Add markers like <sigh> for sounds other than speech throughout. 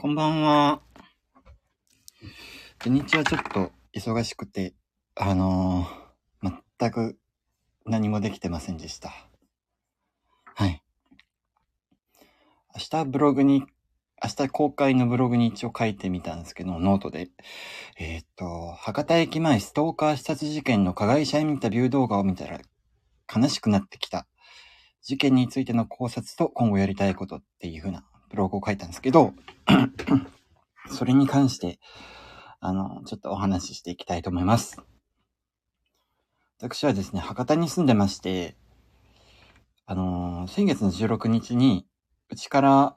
こんばんは。土日はちょっと忙しくて、あのー全く何もできてませんでした。はい。明日ブログに、明日公開のブログに一応書いてみたんですけど、ノートで。えーっと、博多駅前ストーカー刺殺事件の加害者インタビュー動画を見たら悲しくなってきた。事件についての考察と今後やりたいことっていう風なブログを書いたんですけど、<clears throat> それに関して、あの、ちょっとお話ししていきたいと思います。私はですね、博多に住んでまして、あのー先月の16日に、うちから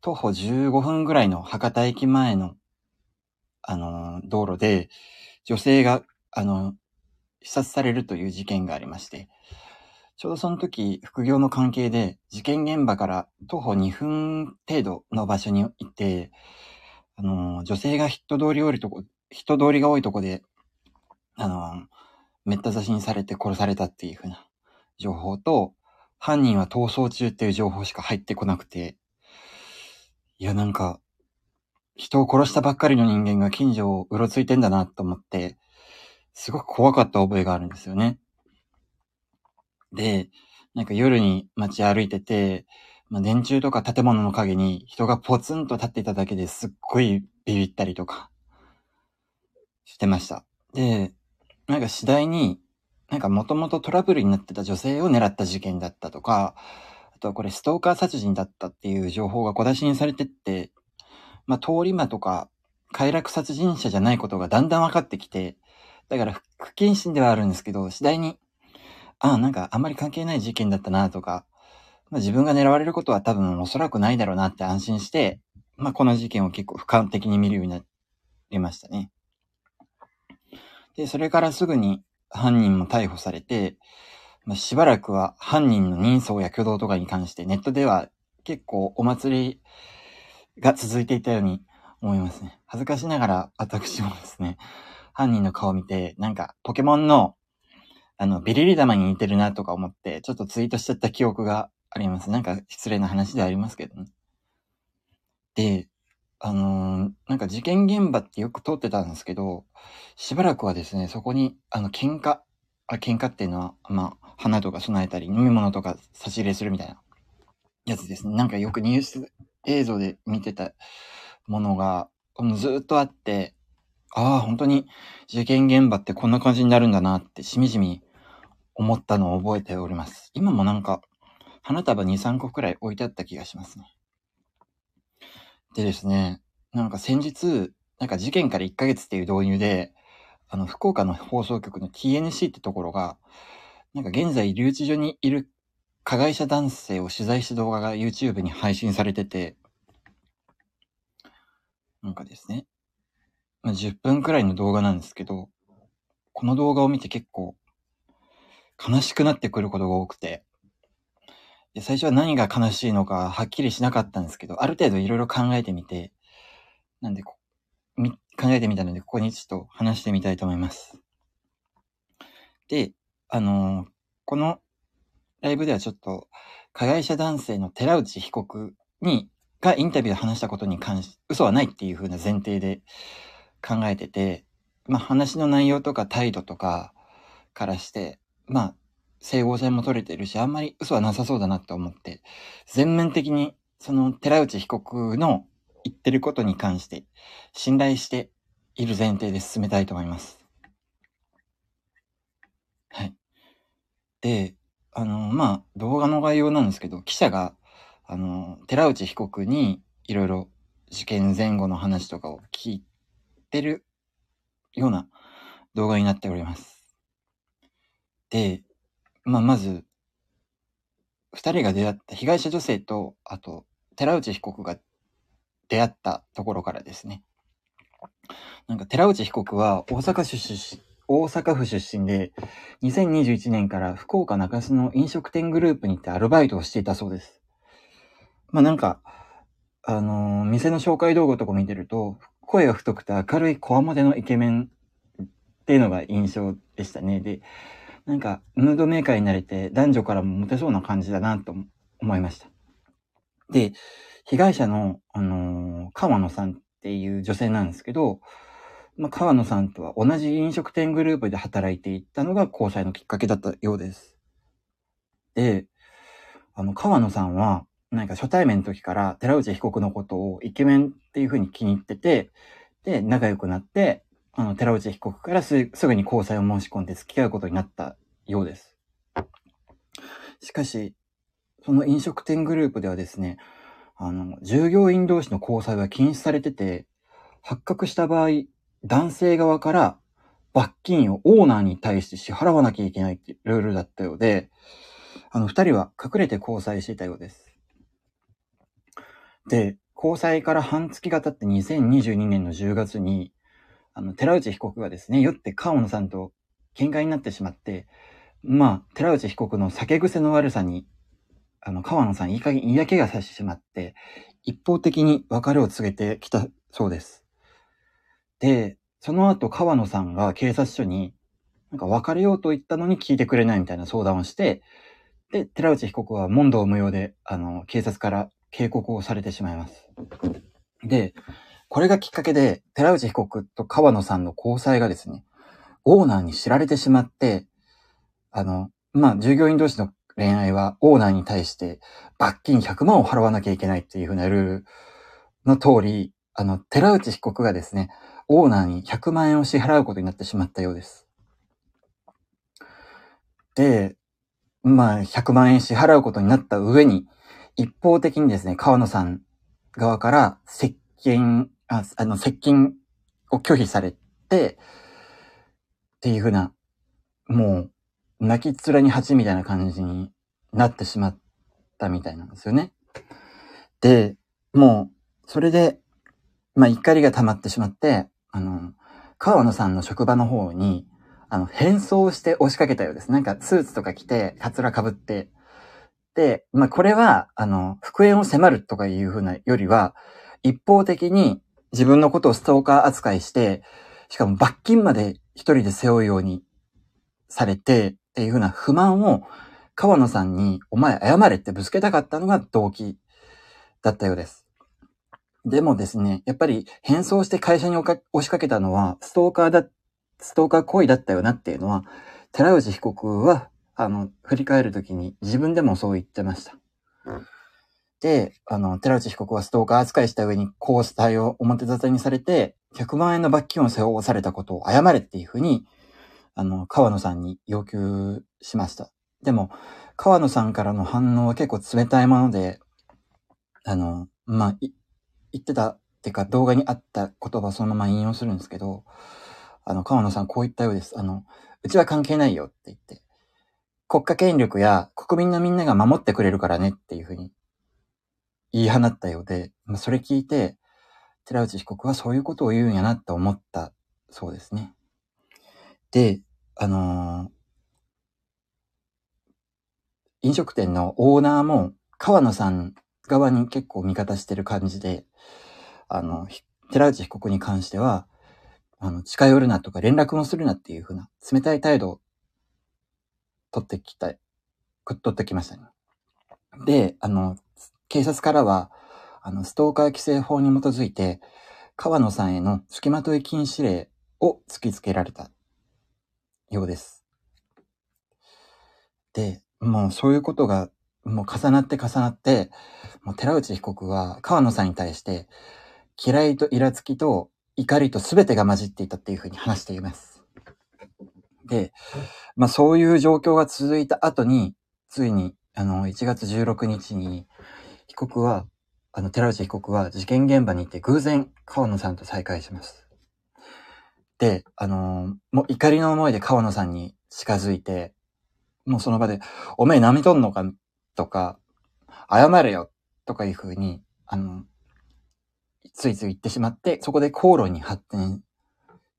徒歩15分ぐらいの博多駅前の、あのー道路で、女性が、あの、刺殺されるという事件がありまして、ちょうどその時、副業の関係で、事件現場から徒歩2分程度の場所にいて、あの、女性が人通り多いとこ、人通りが多いとこで、あの、めった刺しにされて殺されたっていう風な情報と、犯人は逃走中っていう情報しか入ってこなくて、いや、なんか、人を殺したばっかりの人間が近所をうろついてんだなと思って、すごく怖かった覚えがあるんですよね。で、なんか夜に街歩いてて、まあ、電柱とか建物の陰に人がポツンと立っていただけですっごいビビったりとかしてました。で、なんか次第に、なんかもともとトラブルになってた女性を狙った事件だったとか、あとはこれストーカー殺人だったっていう情報が小出しにされてって、まあ通り魔とか快楽殺人者じゃないことがだんだん分かってきて、だから不不謹慎ではあるんですけど、次第に、ああ、なんかあんまり関係ない事件だったなとか、まあ、自分が狙われることは多分おそらくないだろうなって安心して、まあこの事件を結構俯瞰的に見るようになりましたね。で、それからすぐに犯人も逮捕されて、まあ、しばらくは犯人の人相や挙動とかに関してネットでは結構お祭りが続いていたように思いますね。恥ずかしながら私もですね、犯人の顔を見て、なんかポケモンのあの、ビリリ玉に似てるなとか思って、ちょっとツイートしちゃった記憶があります。なんか失礼な話ではありますけどね。で、あのーなんか事件現場ってよく通ってたんですけど、しばらくはですね、そこに、あの、喧嘩、あ、喧嘩っていうのは、まあ、花とか備えたり、飲み物とか差し入れするみたいなやつですね。なんかよくニュース映像で見てたものが、ずっとあって、ああ、本当に事件現場ってこんな感じになるんだなって、しみじみ思ったのを覚えております。今もなんか、花束2、3個くらい置いてあった気がしますね。でですね、なんか先日、なんか事件から1ヶ月っていう導入で、あの、福岡の放送局の TNC ってところが、なんか現在留置所にいる加害者男性を取材した動画が YouTube に配信されてて、なんかですね、まあ、10分くらいの動画なんですけど、この動画を見て結構悲しくなってくることが多くて、で最初は何が悲しいのかはっきりしなかったんですけど、ある程度いろいろ考えてみて、なんでこ考えてみたので、ここにちょっと話してみたいと思います。で、あのーこのライブではちょっと、加害者男性の寺内被告に、がインタビューで話したことに関し、嘘はないっていう風な前提で考えてて、まあ話の内容とか態度とかからして、まあ、整合性も取れてるし、あんまり嘘はなさそうだなって思って、全面的にその寺内被告の言ってることに関して信頼している前提で進めたいと思います。はい。で、あの、まあ、動画の概要なんですけど、記者が、あの、寺内被告にいろいろ事件前後の話とかを聞いてるような動画になっております。で、まあ、まず、二人が出会った被害者女性と、あと、寺内被告が出会ったところからですね。なんか、寺内被告は大阪出身、大阪府出身で、2021年から福岡中洲の飲食店グループに行ってアルバイトをしていたそうです。まあなんか、あのー店の紹介動画とか見てると、声が太くて明るいコアモデのイケメンっていうのが印象でしたね。で、なんか、ムードメーカーになれて男女からもモテそうな感じだなと思いました。で、被害者の、あのー、川野さんっていう女性なんですけど、まあ、川野さんとは同じ飲食店グループで働いていたのが交際のきっかけだったようです。で、あの、川野さんは、なんか初対面の時から寺内被告のことをイケメンっていう風に気に入ってて、で、仲良くなって、あの、寺内被告からすぐに交際を申し込んで付き合うことになったようです。しかし、その飲食店グループではですね、あの、従業員同士の交際は禁止されてて、発覚した場合、男性側から罰金をオーナーに対して支払わなきゃいけないってルールだったようで、あの、二人は隠れて交際していたようです。で、交際から半月が経って2022年の10月に、あの、寺内被告がですね、酔って川野さんと喧嘩になってしまって、まあ、寺内被告の酒癖の悪さに、あの、川野さんいい加減嫌気がさしてしまって、一方的に別れを告げてきたそうです。で、その後川野さんが警察署に、なんか別れようと言ったのに聞いてくれないみたいな相談をして、で、寺内被告は問答無用で、あの、警察から警告をされてしまいます。で、これがきっかけで、寺内被告と川野さんの交際がですね、オーナーに知られてしまって、あの、まあ、従業員同士の恋愛はオーナーに対して罰金100万を払わなきゃいけないっていう風なルールの通り、あの、寺内被告がですね、オーナーに100万円を支払うことになってしまったようです。で、まあ、100万円支払うことになった上に、一方的にですね、川野さん側から接近、ああの、接近を拒否されて、っていうふうな、もう、泣き面に蜂みたいな感じになってしまったみたいなんですよね。で、もう、それで、まあ、怒りが溜まってしまって、あの、川野さんの職場の方に、あの、変装して押しかけたようです。なんか、スーツとか着て、カツラ被って、まあ、これは、あの、復縁を迫るとかいうふうなよりは、一方的に自分のことをストーカー扱いして、しかも罰金まで一人で背負うようにされて、っていうふうな不満を川野さんに、お前謝れってぶつけたかったのが動機だったようです。でもですね、やっぱり変装して会社に押しかけたのは、ストーカーだ、ストーカー行為だったよなっていうのは、寺内被告はあの、振り返るときに自分でもそう言ってました。で、あの、寺内被告はストーカー扱いした上に交際を表沙汰にされて、100万円の罰金を背負わされたことを謝れっていうふうに、あの、川野さんに要求しました。でも、川野さんからの反応は結構冷たいもので、あの、まあ、言ってたってか動画にあった言葉そのまま引用するんですけど、あの、川野さんこう言ったようです。あの、うちは関係ないよって言って。国家権力や国民のみんなが守ってくれるからねっていうふうに言い放ったようで、まあ、それ聞いて、寺内被告はそういうことを言うんやなって思ったそうですね。で、あのー、飲食店のオーナーも川野さん側に結構味方してる感じで、あの、寺内被告に関しては、あの、近寄るなとか連絡もするなっていうふうな冷たい態度取ってきた、取ってきましたね。で、あの、警察からは、あの、ストーカー規制法に基づいて、川野さんへの付きまとい禁止令を突きつけられたようです。で、もうそういうことがもう重なって重なって、もう寺内被告は川野さんに対して、嫌いとイラつきと怒りと全てが混じっていたっていうふうに話しています。で、まあそういう状況が続いた後に、ついに、あの、1月16日に、被告は、あの、寺内被告は事件現場に行って偶然、川野さんと再会します。で、あのもう怒りの思いで川野さんに近づいて、もうその場で、おめえ舐めとんのか？とか、謝れよとかいう風に、あの、ついつい言ってしまって、そこで口論に発展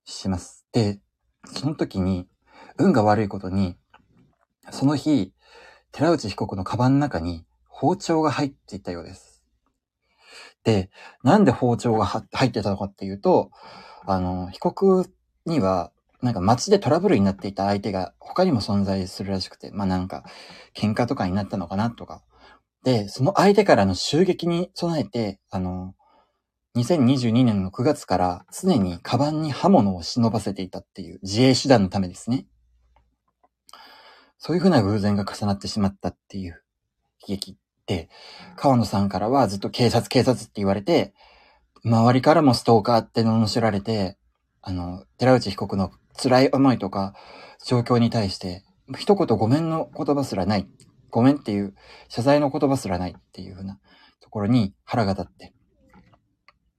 します。で、その時に、運が悪いことに、その日、寺内被告のカバンの中に包丁が入っていたようです。で、なんで包丁が入ってたのかっていうと、あの、被告には、なんか街でトラブルになっていた相手が他にも存在するらしくて、まあなんか、喧嘩とかになったのかなとか。で、その相手からの襲撃に備えて、あの、2022年の9月から常にカバンに刃物を忍ばせていたっていう自衛手段のためですね。そういうふうな偶然が重なってしまったっていう悲劇って、川野さんからはずっと警察警察って言われて、周りからもストーカーって罵られて、あの、寺内被告の辛い思いとか状況に対して、一言ごめんの言葉すらない。ごめんっていう謝罪の言葉すらないっていうふうなところに腹が立って。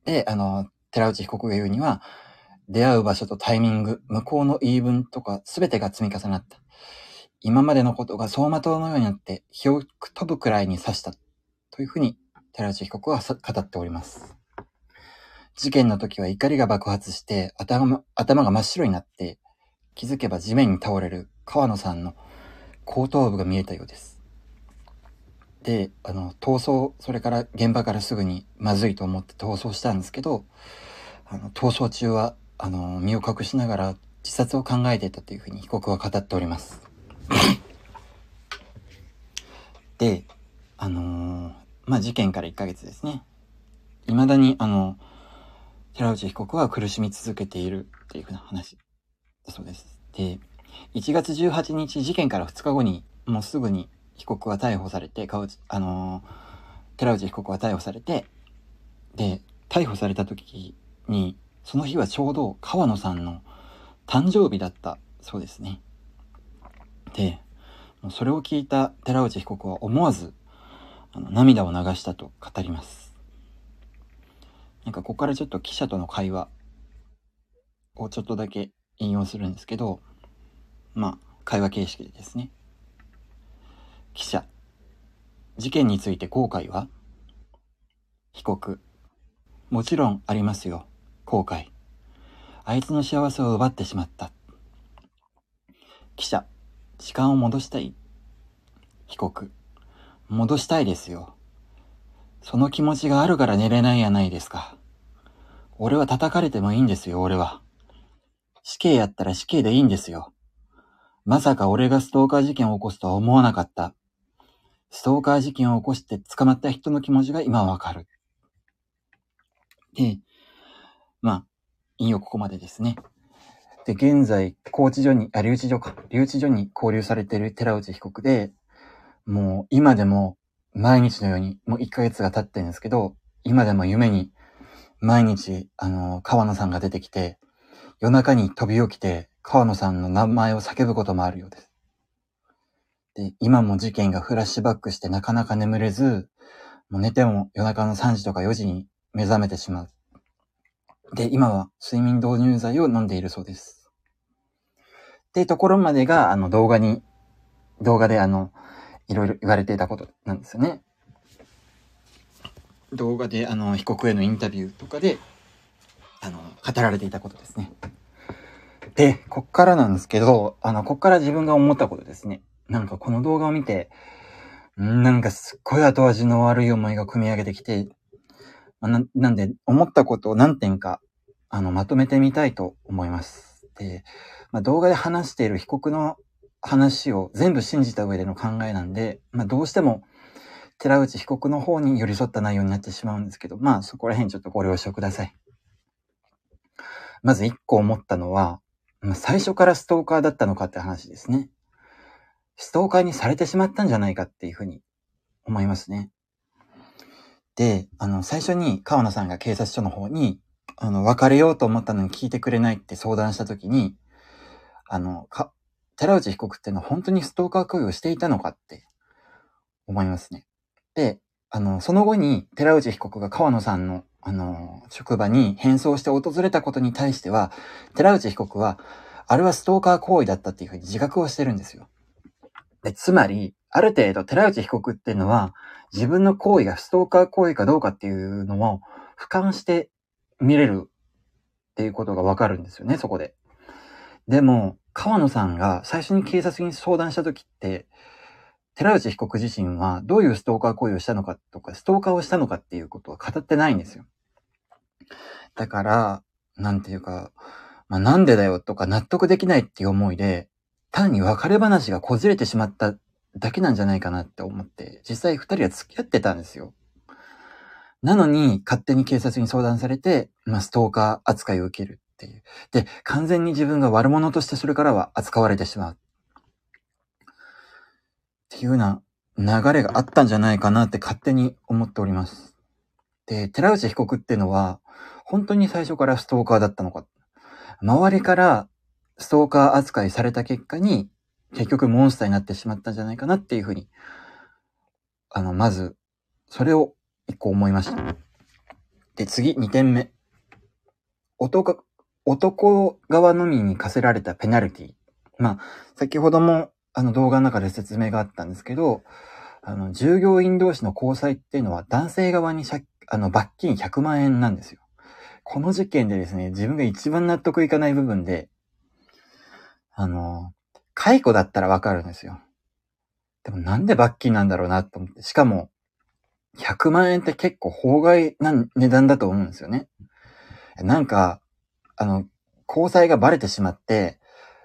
で、あの、寺内被告が言うには、出会う場所とタイミング、向こうの言い分とか全てが積み重なった。今までのことが走馬灯のようになって火を飛ぶくらいに刺した。というふうに寺内被告は語っております。事件の時は怒りが爆発して頭頭が真っ白になって気づけば地面に倒れる川野さんの後頭部が見えたようです。で、あの、逃走、それから現場からすぐにまずいと思って逃走したんですけど、あの、逃走中は、あの、身を隠しながら自殺を考えていたというふうに被告は語っております。<coughs> で、あのー、まあ、事件から1ヶ月ですね。未だに、あの、寺内被告は苦しみ続けているっていうふうな話だそうです。で、1月18日事件から2日後に、もうすぐに被告は逮捕されて、あのー、寺内被告は逮捕されて、で、逮捕された時に、その日はちょうど川野さんの誕生日だったそうですね。で、それを聞いた寺内被告は思わずあの涙を流したと語ります。なんかここからちょっと記者との会話をちょっとだけ引用するんですけど、まあ、会話形式でですね。記者。事件について後悔は？被告。もちろんありますよ。後悔。あいつの幸せを奪ってしまった。記者。時間を戻したい被告。戻したいですよ。その気持ちがあるから寝れないやないですか。俺は叩かれてもいいんですよ、俺は。死刑やったら死刑でいいんですよ。まさか俺がストーカー事件を起こすとは思わなかった。ストーカー事件を起こして捕まった人の気持ちが今わかる。で、まあ、引用ここまでですね。で、現在、拘置所に、あ、留置所か。留置所に交留されている寺内被告で、もう今でも毎日のように、もう1ヶ月が経ってるんですけど、今でも夢に毎日、あの、川野さんが出てきて、夜中に飛び起きて、川野さんの名前を叫ぶこともあるようです。で、今も事件がフラッシュバックしてなかなか眠れず、もう寝ても夜中の3時とか4時に目覚めてしまう。で、今は睡眠導入剤を飲んでいるそうです。っていうところまでが、あの、動画に、動画であの、いろいろ言われていたことなんですよね。動画で、あの、被告へのインタビューとかで、あの、語られていたことですね。で、こっからなんですけど、あの、こっから自分が思ったことですね。なんかこの動画を見て、なんかすっごい後味の悪い思いが組み上げてきて、ななんで、思ったことを何点か、あの、まとめてみたいと思います。で、まあ、動画で話している被告の話を全部信じた上での考えなんで、まあ、どうしても寺内被告の方に寄り添った内容になってしまうんですけど、まあそこら辺ちょっとご了承ください。まず一個思ったのは、まあ、最初からストーカーだったのかって話ですね。ストーカーにされてしまったんじゃないかっていうふうに思いますね。で、あの、最初に川野さんが警察署の方に、あの、別れようと思ったのに聞いてくれないって相談したときに、あの、か、寺内被告っていうのは本当にストーカー行為をしていたのかって思いますね。で、あの、その後に寺内被告が川野さんの、あの、職場に変装して訪れたことに対しては、寺内被告は、あれはストーカー行為だったっていうふうに自覚をしてるんですよ。で、つまり、ある程度寺内被告っていうのは、自分の行為がストーカー行為かどうかっていうのを俯瞰して見れるっていうことがわかるんですよね、そこで。でも、川野さんが最初に警察に相談した時って、寺内被告自身はどういうストーカー行為をしたのかとか、ストーカーをしたのかっていうことは語ってないんですよ。だから、なんていうか、まあ、なんでだよとか納得できないっていう思いで、単に別れ話がこじれてしまっただけなんじゃないかなって思って、実際二人は付き合ってたんですよ。なのに、勝手に警察に相談されて、まあ、ストーカー扱いを受けるっていう。で、完全に自分が悪者としてそれからは扱われてしまう。っていうような流れがあったんじゃないかなって勝手に思っております。で、寺内被告っていうのは、本当に最初からストーカーだったのか。周りからストーカー扱いされた結果に、結局モンスターになってしまったんじゃないかなっていうふうに、あの、まず、それを一個思いました。で、次、二点目。男、男側のみに課せられたペナルティ。まあ、先ほども、あの動画の中で説明があったんですけど、あの、従業員同士の交際っていうのは男性側にあの、罰金100万円なんですよ。この事件でですね、自分が一番納得いかない部分で、あの、解雇だったらわかるんですよ。でもなんで罰金なんだろうなと思って。しかも、100万円って結構法外な値段だと思うんですよね。なんか、あの、交際がバレてしまって、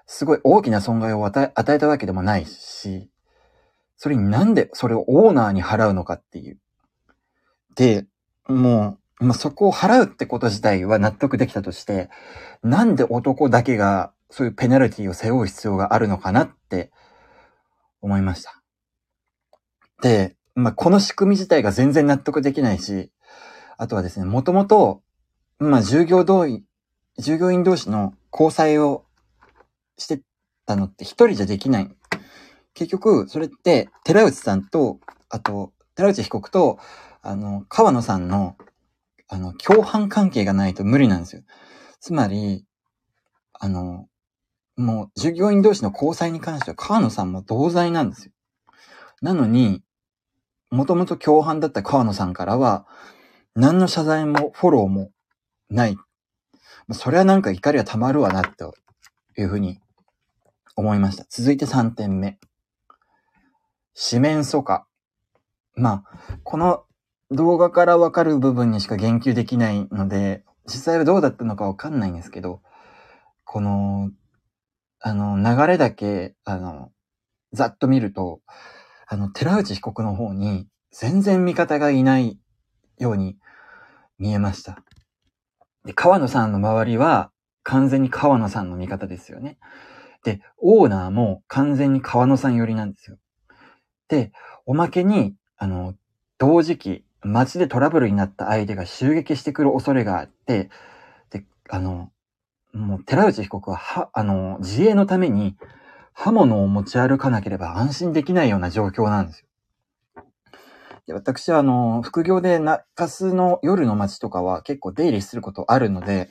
すごい大きな損害を与え与えたわけでもないし、それになんでそれをオーナーに払うのかっていう。で、もう、まあ、そこを払うってこと自体は納得できたとして、なんで男だけがそういうペナルティを背負う必要があるのかなって思いました。で、まあ、この仕組み自体が全然納得できないし、あとはですね、もともと、まあ、従業同意、従業員同士の交際をしてたのって一人じゃできない。結局、それって、寺内さんと、あと、寺内被告と、あの、川野さんの、あの、共犯関係がないと無理なんですよ。つまり、あの、もう、従業員同士の交際に関しては川野さんも同罪なんですよ。なのに、もともと共犯だった川野さんからは、何の謝罪もフォローもない。それはなんか怒りは溜まるわな、というふうに思いました。続いて3点目。四面楚歌。まあ、この動画からわかる部分にしか言及できないので、実際はどうだったのかわかんないんですけど、この、あの、流れだけ、あの、ざっと見ると、あの、寺内被告の方に全然味方がいないように見えました。で、川野さんの周りは完全に川野さんの味方ですよね。で、オーナーも完全に川野さん寄りなんですよ。で、おまけに、あの、同時期、街でトラブルになった相手が襲撃してくる恐れがあって、で、あの、もう寺内被告は、は、あの、自衛のために刃物を持ち歩かなければ安心できないような状況なんですよ。で私は、あの、副業で中洲の夜の街とかは結構出入りすることあるので、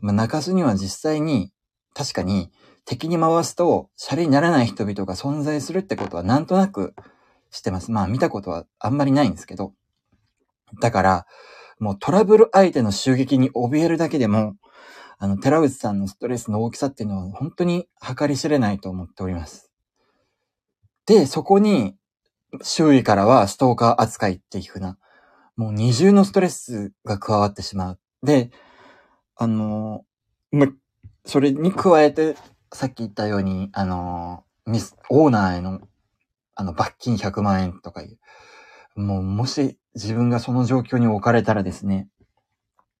まあ、中洲には実際に、確かに敵に回すと、シャレにならない人々が存在するってことはなんとなく知ってます。まあ見たことはあんまりないんですけど、だから、もうトラブル相手の襲撃に怯えるだけでも、あの、寺内さんのストレスの大きさっていうのは本当に計り知れないと思っております。で、そこに、周囲からはストーカー扱いっていうふうな、もう二重のストレスが加わってしまう。で、あの、ま、それに加えて、さっき言ったように、あの、ミス、オーナーへの、あの、罰金100万円とかいう、もう、もし自分がその状況に置かれたらですね、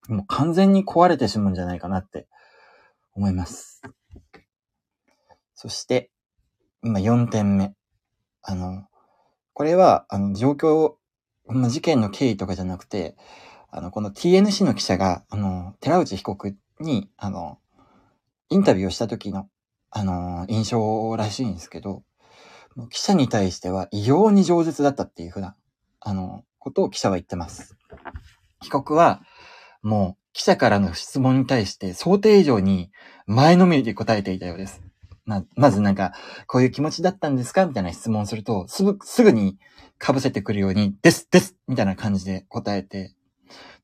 もう完全に壊れてしまうんじゃないかなって思います。そして、今4点目。あの、これは、あの、状況、事件の経緯とかじゃなくて、あの、この TNC の記者が、あの、寺内被告に、あの、インタビューをした時の、あの、印象らしいんですけど、記者に対しては異様に饒舌だったっていうふうなあの、ことを記者は言ってます。被告は、もう、記者からの質問に対して想定以上に前のめりで答えていたようです。ま、まずなんか、こういう気持ちだったんですか？みたいな質問すると、すぐ、すぐに被せてくるように、です、ですみたいな感じで答えて、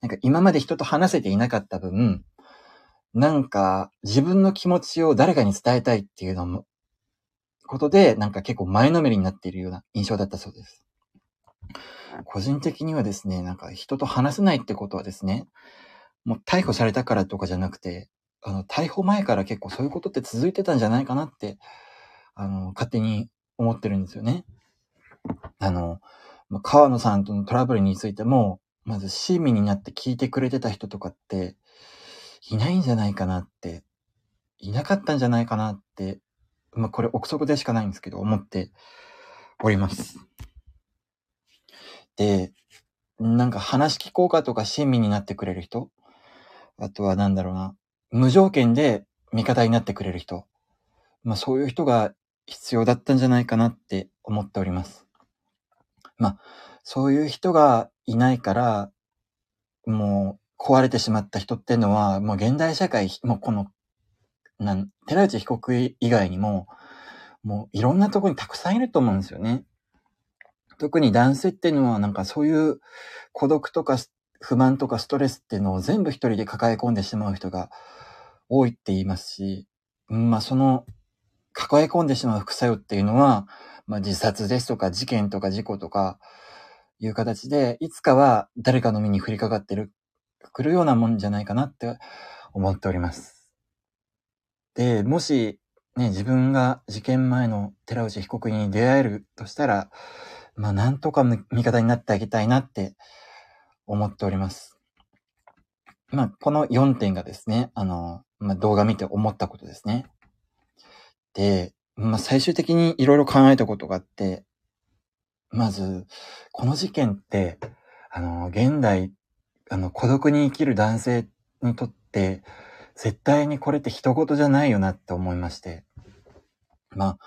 なんか今まで人と話せていなかった分、なんか自分の気持ちを誰かに伝えたいっていうのも、ことで、なんか結構前のめりになっているような印象だったそうです。個人的にはですね、なんか人と話せないってことはですね、もう逮捕されたからとかじゃなくて、あの、逮捕前から結構そういうことって続いてたんじゃないかなって、あの、勝手に思ってるんですよね。あの、川野さんとのトラブルについても、まず親身になって聞いてくれてた人とかって、いないんじゃないかなって、いなかったんじゃないかなって、まあこれ憶測でしかないんですけど、思っております。で、なんか話聞こうかとか親身になってくれる人、あとはなんだろうな、無条件で味方になってくれる人、まあそういう人が必要だったんじゃないかなって思っております。まあ、そういう人がいないから、もう壊れてしまった人っていうのは、もう現代社会、もうこの、なん、寺内被告以外にも、もういろんなとこにたくさんいると思うんですよね。特に男性っていうのはなんかそういう孤独とか不満とかストレスっていうのを全部一人で抱え込んでしまう人が多いって言いますし、うんまあその抱え込んでしまう副作用っていうのは、まあ自殺ですとか事件とか事故とかいう形で、いつかは誰かの身に降りかかってる、来るようなもんじゃないかなって思っております。で、もしね、自分が事件前の寺内被告に出会えるとしたら、まあなんとか味方になってあげたいなって思っております。まあこの4点がですね、あの、まあ動画見て思ったことですね。で、まあ最終的にいろいろ考えたことがあって、まず、この事件って、あの、現代、あの、孤独に生きる男性にとって、絶対にこれって人事じゃないよなって思いまして。まあ、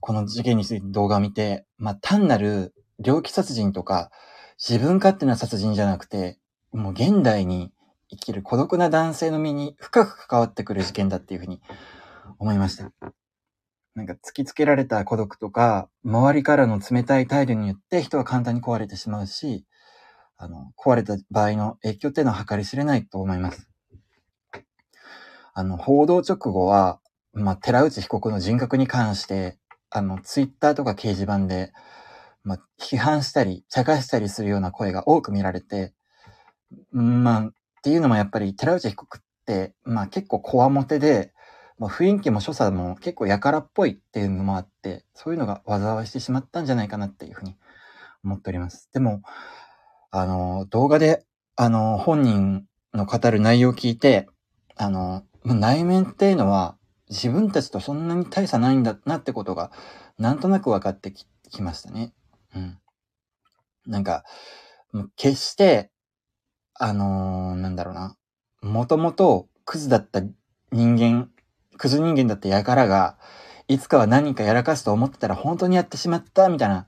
この事件について動画を見て、まあ、単なる猟奇殺人とか、自分勝手な殺人じゃなくて、もう現代に生きる孤独な男性の身に深く関わってくる事件だっていうふうに思いました。なんか突きつけられた孤独とか、周りからの冷たい態度によって人は簡単に壊れてしまうし、あの、壊れた場合の影響っていうのは計り知れないと思います。あの、報道直後は、まあ、寺内被告の人格に関して、あの、ツイッターとか掲示板で、まあ、批判したり、茶化したりするような声が多く見られて、まあ、っていうのもやっぱり寺内被告って、まあ結構こわもてで、まあ、雰囲気も所作も結構やからっぽいっていうのもあって、そういうのが災いしてしまったんじゃないかなっていうふうに思っております。でも、あの、動画で、あの、本人の語る内容を聞いて、あの、内面っていうのは自分たちとそんなに大差ないんだなってことが、なんとなく分かってききましたね。うん。なんか、決して、あのー、なんだろうな。もともとクズだった人間、クズ人間だった輩が、いつかは何かやらかすと思ってたら本当にやってしまったみたいな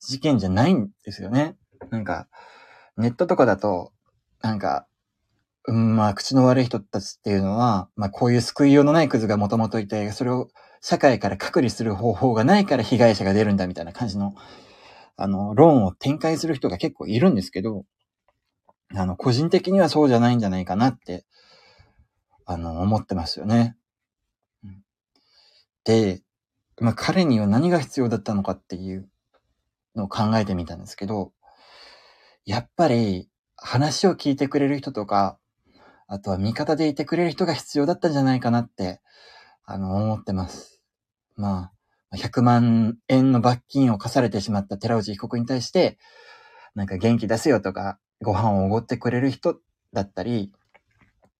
事件じゃないんですよね。なんか、ネットとかだと、なんか、うん、まあ、口の悪い人たちっていうのは、まあ、こういう救いようのないクズがもともといて、それを社会から隔離する方法がないから被害者が出るんだみたいな感じの、あの、論を展開する人が結構いるんですけど、あの、個人的にはそうじゃないんじゃないかなって、あの、思ってますよね。で、まあ、彼には何が必要だったのかっていうのを考えてみたんですけど、やっぱり話を聞いてくれる人とか、あとは味方でいてくれる人が必要だったんじゃないかなって、あの、思ってます。まあ、100万円の罰金を課されてしまった寺内被告に対して、なんか元気出せよとか、ご飯をおごってくれる人だったり、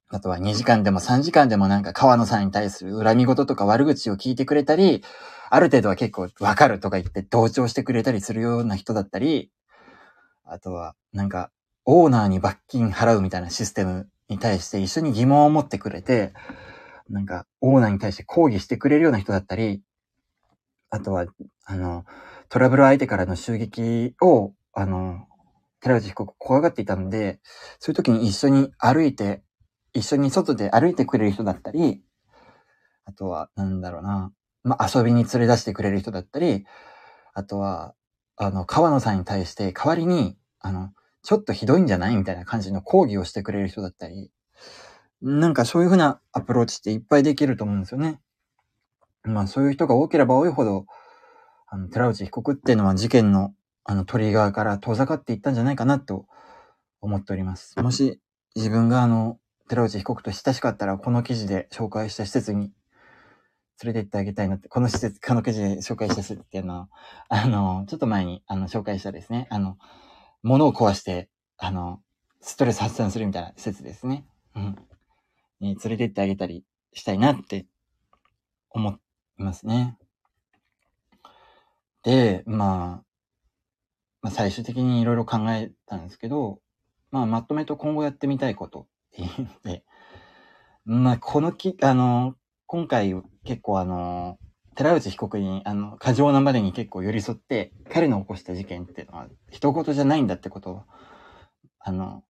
あとは2時間でも3時間でもなんか川野さんに対する恨み事とか悪口を聞いてくれたり、ある程度は結構わかるとか言って同調してくれたりするような人だったり、あとはなんかオーナーに罰金払うみたいなシステムに対して一緒に疑問を持ってくれて、なんか、オーナーに対して抗議してくれるような人だったり、あとは、あの、トラブル相手からの襲撃を、あの、寺内被告怖がっていたので、そういう時に一緒に歩いて、一緒に外で歩いてくれる人だったり、あとは、なんだろうな、まあ、遊びに連れ出してくれる人だったり、あとは、あの、川野さんに対して代わりに、あの、ちょっとひどいんじゃないみたいな感じの講義をしてくれる人だったり、なんかそういうふうなアプローチっていっぱいできると思うんですよね。まあそういう人が多ければ多いほど、あの、寺内被告っていうのは事件のあのトリガーから遠ざかっていったんじゃないかなと思っております。もし自分があの、寺内被告と親しかったら、この記事で紹介した施設に連れて行ってあげたいなって、この施設、この記事で紹介した施設っていうのは、あの、ちょっと前にあの紹介したですね、あの、物を壊して、あの、ストレス発散するみたいな施設ですね。うん。に連れて行ってあげたりしたいなって思っいますね。で、まあ、まあ、最終的にいろいろ考えたんですけど、まあ、まとめと今後やってみたいことっていうので、まあ、このき、あの、今回結構あの、寺内被告に、あの、過剰なまでに結構寄り添って、彼の起こした事件っていうのは、一言じゃないんだってことを、あの、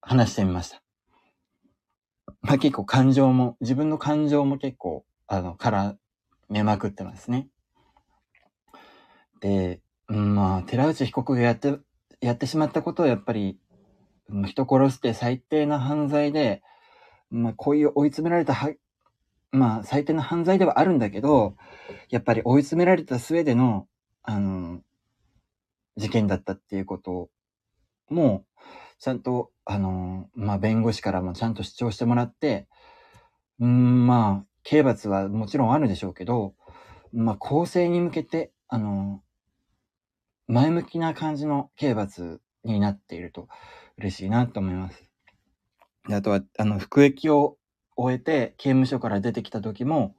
話してみました。まあ結構感情も、自分の感情も結構、あの、絡めまくってますね。で、うんまあ、寺内被告がやって、やってしまったことはやっぱり、人殺して最低な犯罪で、まあ、こういう追い詰められたは、まあ、最低な犯罪ではあるんだけど、やっぱり追い詰められた末での、あの、事件だったっていうことも、ちゃんと、あの、まあ、弁護士からもちゃんと主張してもらって、うん、まあ、刑罰はもちろんあるでしょうけど、まあ、公正に向けて、あの、前向きな感じの刑罰になっていると嬉しいなと思います。であとは、あの、服役を終えて刑務所から出てきた時も、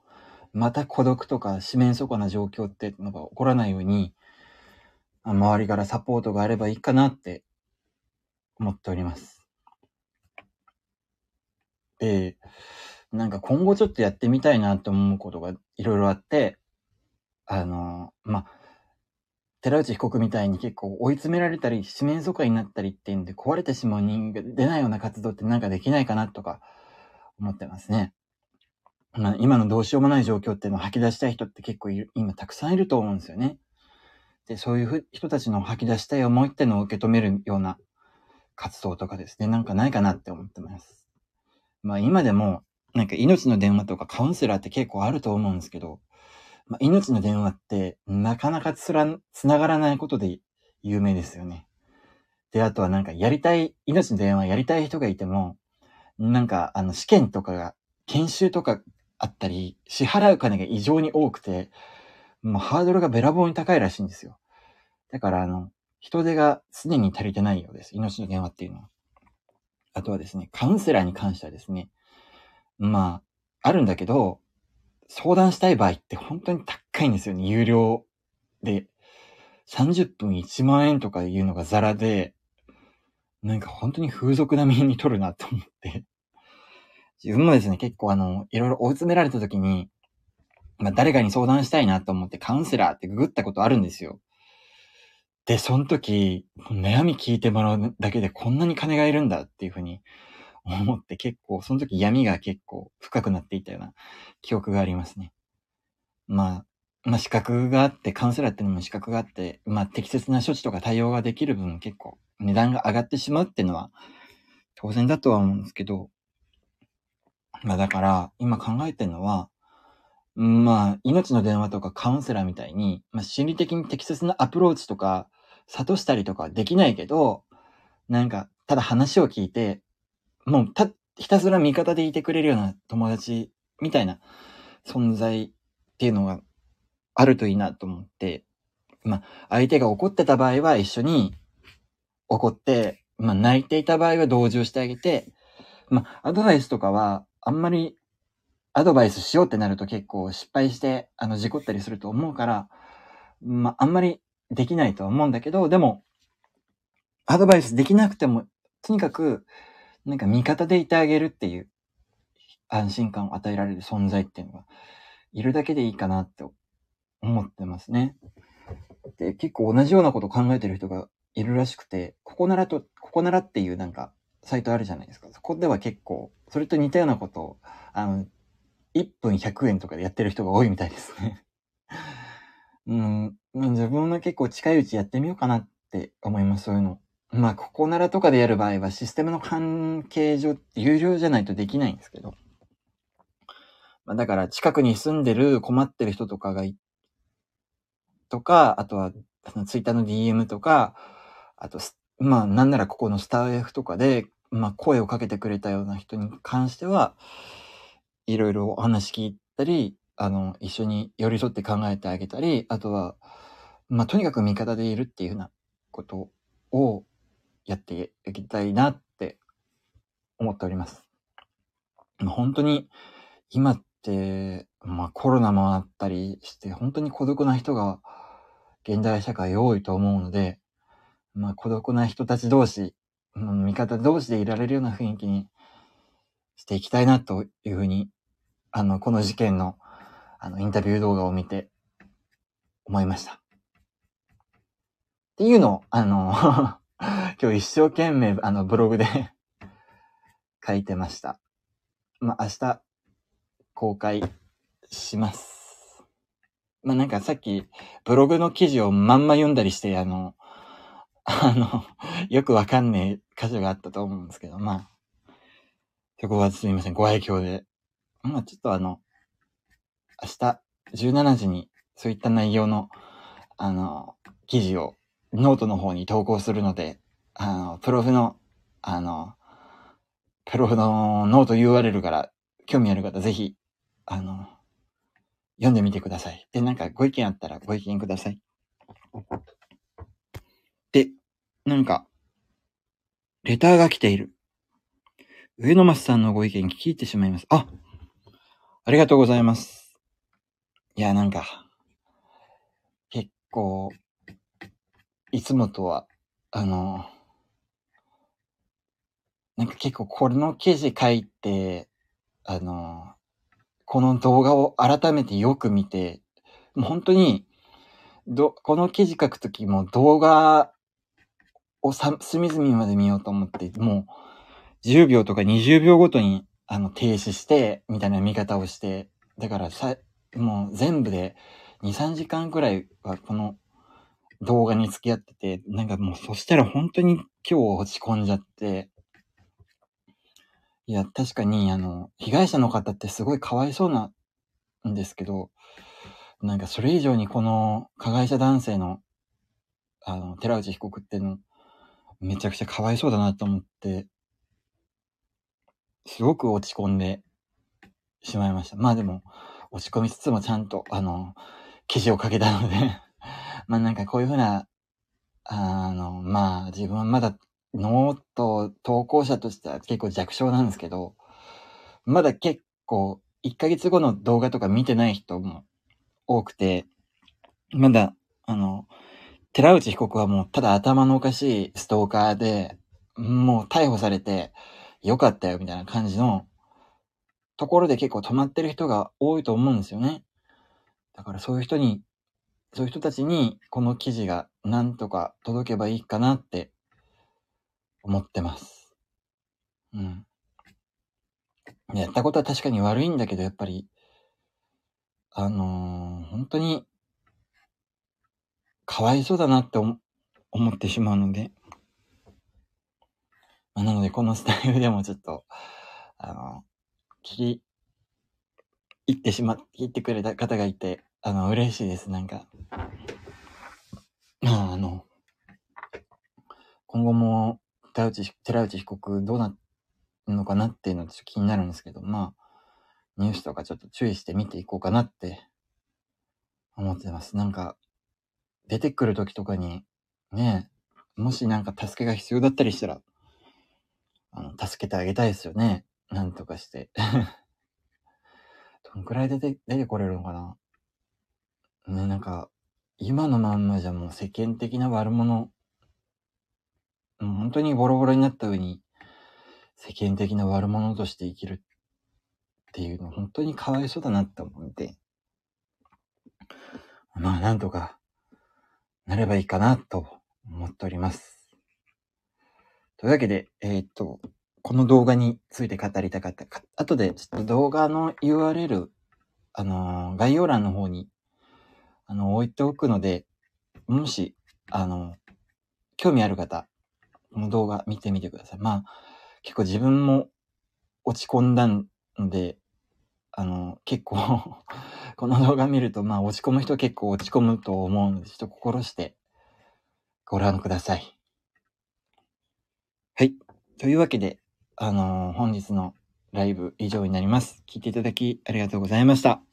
また孤独とか四面楚歌な状況ってのが起こらないように、周りからサポートがあればいいかなって思っております。で、なんか今後ちょっとやってみたいなと思うことがいろいろあって、あの、まあ、寺内被告みたいに結構追い詰められたり、四面楚歌になったりっていうんで壊れてしまう人間が出ないような活動ってなんかできないかなとか思ってますね。まあ、今のどうしようもない状況っていうのを吐き出したい人って結構いる、今たくさんいると思うんですよね。で、そういう人たちの吐き出したい思いっていうのを受け止めるような活動とかですね、なんかないかなって思ってます。まあ今でも、なんか命の電話とかカウンセラーって結構あると思うんですけど、まあ、命の電話ってなかなかつら、つながらないことで有名ですよね。で、あとはなんかやりたい、命の電話やりたい人がいても、なんかあの試験とかが、研修とかあったり、支払う金が異常に多くて、もうハードルがべらぼうに高いらしいんですよ。だからあの、人手が常に足りてないようです。命の電話っていうのは。あとはですね、カウンセラーに関してはですね、まあ、あるんだけど、相談したい場合って本当に高いんですよね。有料で。30分1万円とかいうのがザラで、なんか本当に風俗並みに取るなと思って。自分もですね、結構あの、いろいろ追い詰められた時に、まあ誰かに相談したいなと思ってカウンセラーってググったことあるんですよ。で、その時、悩み聞いてもらうだけでこんなに金がいるんだっていうふうに思って結構、その時闇が結構深くなっていたような記憶がありますね。まあ、まあ資格があって、カウンセラーっていうのも資格があって、まあ適切な処置とか対応ができる分結構値段が上がってしまうっていうのは当然だとは思うんですけど、まあだから今考えてるのは、まあ命の電話とかカウンセラーみたいに、まあ心理的に適切なアプローチとか諭したりとかできないけど、なんかただ話を聞いて、もうた、ひたすら味方でいてくれるような友達みたいな存在っていうのがあるといいなと思って、まあ、相手が怒ってた場合は一緒に怒って、まあ、泣いていた場合は同情してあげて、まあ、アドバイスとかは、あんまりアドバイスしようってなると結構失敗して、あの、事故ったりすると思うから、まあ、あんまりできないとは思うんだけど、でも、アドバイスできなくても、とにかく、なんか味方でいてあげるっていう安心感を与えられる存在っていうのがいるだけでいいかなって思ってますね。で、結構同じようなこと考えてる人がいるらしくて、ここならと、ここならっていうなんかサイトあるじゃないですか。そこでは結構、それと似たようなことを、あの、1分100円とかでやってる人が多いみたいですね。<laughs> うん、自分も結構近いうちやってみようかなって思います、そういうの。まあ、ここならとかでやる場合はシステムの関係上、有料じゃないとできないんですけど。まあ、だから近くに住んでる困ってる人とかがい、とか、あとは、ツイッターの DM とか、あと、まあ、なんならここのスター F とかで、まあ、声をかけてくれたような人に関しては、いろいろお話聞いたり、あの、一緒に寄り添って考えてあげたり、あとは、まあ、とにかく味方でいるっていうふうなことをやっていきたいなって思っております。本当に今って、まあコロナもあったりして、本当に孤独な人が現代社会多いと思うので、まあ孤独な人たち同士、味方同士でいられるような雰囲気にしていきたいなというふうに、あの、この事件の、あの、インタビュー動画を見て思いました。っていうのを、あの今日一生懸命、あの、ブログで <laughs> 書いてました。まあ、明日、公開します。まあ、なんかさっき、ブログの記事をまんま読んだりして、あの、あの、よくわかんねえ箇所があったと思うんですけど、まあ、そこはすみません、ご愛嬌で。まあ、ちょっとあの、明日、17時に、そういった内容の、あの、記事をノートの方に投稿するので、あの、プロフの、あの、プロフの note URL から興味ある方、ぜひ、あの、読んでみてください。で、なんかご意見あったらご意見ください。で、なんか、レターが来ている。上野松さんのご意見聞いてしまいます。あありがとうございます。いや、なんか、結構、いつもとは、あの、なんか結構これの記事書いて、あの、この動画を改めてよく見て、もう本当に、ど、この記事書くときも動画をさ、隅々まで見ようと思って、もう10秒とか20秒ごとにあの停止して、みたいな見方をして、だからさ、もう全部で2、3時間くらいはこの動画に付き合ってて、なんかもうそしたら本当に今日落ち込んじゃって、いや、確かに、あの、被害者の方ってすごいかわいそうなんですけど、なんかそれ以上にこの加害者男性の、あの、寺内被告っての、めちゃくちゃかわいそうだなと思って、すごく落ち込んでしまいました。まあでも、落ち込みつつもちゃんと、あの、記事を書けたので <laughs> まあなんかこういうふうな、あの、まあ自分はまだノート投稿者としては結構弱小なんですけど、まだ結構1ヶ月後の動画とか見てない人も多くて、まだ、あの、寺内被告はもうただ頭のおかしいストーカーで、もう逮捕されてよかったよみたいな感じのところで結構止まってる人が多いと思うんですよね。だからそういう人にそういう人たちにこの記事がなんとか届けばいいかなって思ってます。うん。やったことは確かに悪いんだけど、やっぱり、あのー、本当に、かわいそうだなって思ってしまうので、まあ、なので、このスタイルでもちょっと、あの、切り、行ってしま、切ってくれた方がいて、あの、嬉しいです、なんか。まあ、あの、今後も、寺内、寺内被告どうなるのかなっていうのちょっと気になるんですけど、まあ、ニュースとかちょっと注意して見ていこうかなって思ってます。なんか、出てくる時とかに、ね、もしなんか助けが必要だったりしたら、あの、助けてあげたいですよね。なんとかして。<laughs> どんくらい出て、出てこれるのかなね、なんか、今のまんまじゃもう世間的な悪者、もう本当にボロボロになった上に、世間的な悪者として生きるっていうの本当にかわいそうだなって思って、まあなんとかなればいいかなと思っております。というわけで、えー、っと、この動画について語りたかったか。後でちょっと動画の URL、あのー、概要欄の方にあの、置いておくので、もし、あの、興味ある方、この動画見てみてください。まあ、結構自分も落ち込んだんで、あの、結構 <laughs> この動画見ると、まあ、落ち込む人結構落ち込むと思うので、ちょっと心してご覧ください。はい。というわけで、あのー、本日のライブ以上になります。聞いていただきありがとうございました。